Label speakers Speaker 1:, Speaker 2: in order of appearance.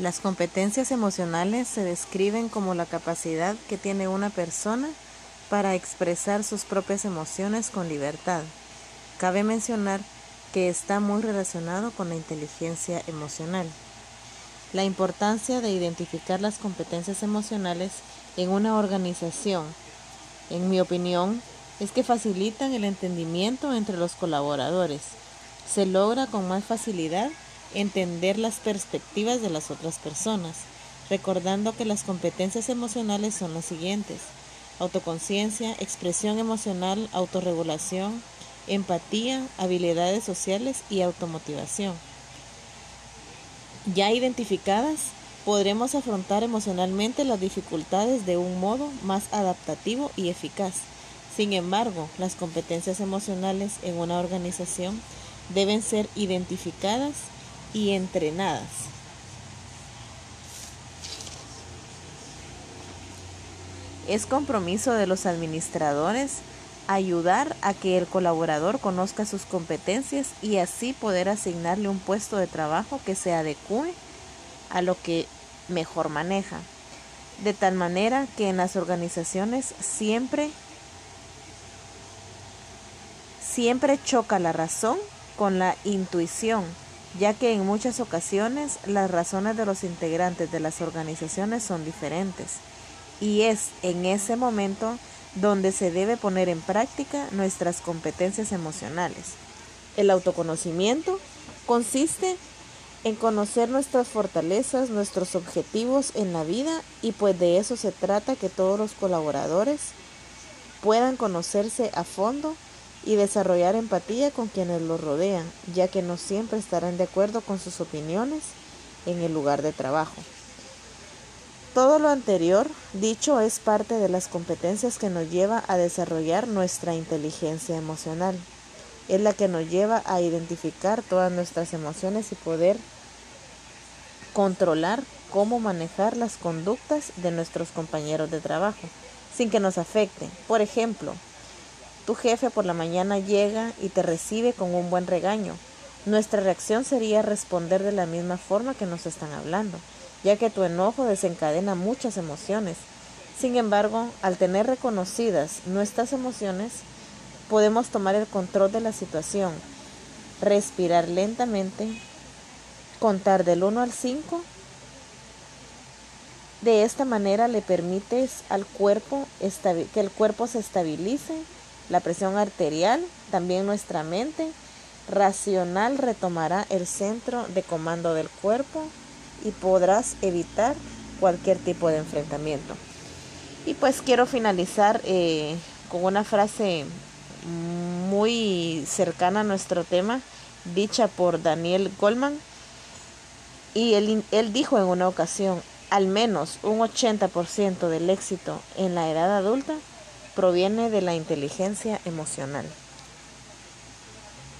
Speaker 1: Las competencias emocionales se describen como la capacidad que tiene una persona para expresar sus propias emociones con libertad. Cabe mencionar que está muy relacionado con la inteligencia emocional. La importancia de identificar las competencias emocionales en una organización, en mi opinión, es que facilitan el entendimiento entre los colaboradores. Se logra con más facilidad entender las perspectivas de las otras personas, recordando que las competencias emocionales son las siguientes. Autoconciencia, expresión emocional, autorregulación, empatía, habilidades sociales y automotivación. Ya identificadas, podremos afrontar emocionalmente las dificultades de un modo más adaptativo y eficaz. Sin embargo, las competencias emocionales en una organización deben ser identificadas y entrenadas. Es compromiso de los administradores ayudar a que el colaborador conozca sus competencias y así poder asignarle un puesto de trabajo que se adecue a lo que mejor maneja. De tal manera que en las organizaciones siempre siempre choca la razón con la intuición ya que en muchas ocasiones las razones de los integrantes de las organizaciones son diferentes y es en ese momento donde se debe poner en práctica nuestras competencias emocionales. El autoconocimiento consiste en conocer nuestras fortalezas, nuestros objetivos en la vida y pues de eso se trata que todos los colaboradores puedan conocerse a fondo y desarrollar empatía con quienes los rodean, ya que no siempre estarán de acuerdo con sus opiniones en el lugar de trabajo. Todo lo anterior dicho es parte de las competencias que nos lleva a desarrollar nuestra inteligencia emocional. Es la que nos lleva a identificar todas nuestras emociones y poder controlar cómo manejar las conductas de nuestros compañeros de trabajo sin que nos afecten. Por ejemplo, tu jefe por la mañana llega y te recibe con un buen regaño. Nuestra reacción sería responder de la misma forma que nos están hablando, ya que tu enojo desencadena muchas emociones. Sin embargo, al tener reconocidas nuestras emociones, podemos tomar el control de la situación, respirar lentamente, contar del 1 al 5. De esta manera le permites al cuerpo que el cuerpo se estabilice la presión arterial, también nuestra mente racional retomará el centro de comando del cuerpo y podrás evitar cualquier tipo de enfrentamiento. Y pues quiero finalizar eh, con una frase muy cercana a nuestro tema, dicha por Daniel Goldman. Y él, él dijo en una ocasión, al menos un 80% del éxito en la edad adulta proviene de la inteligencia emocional.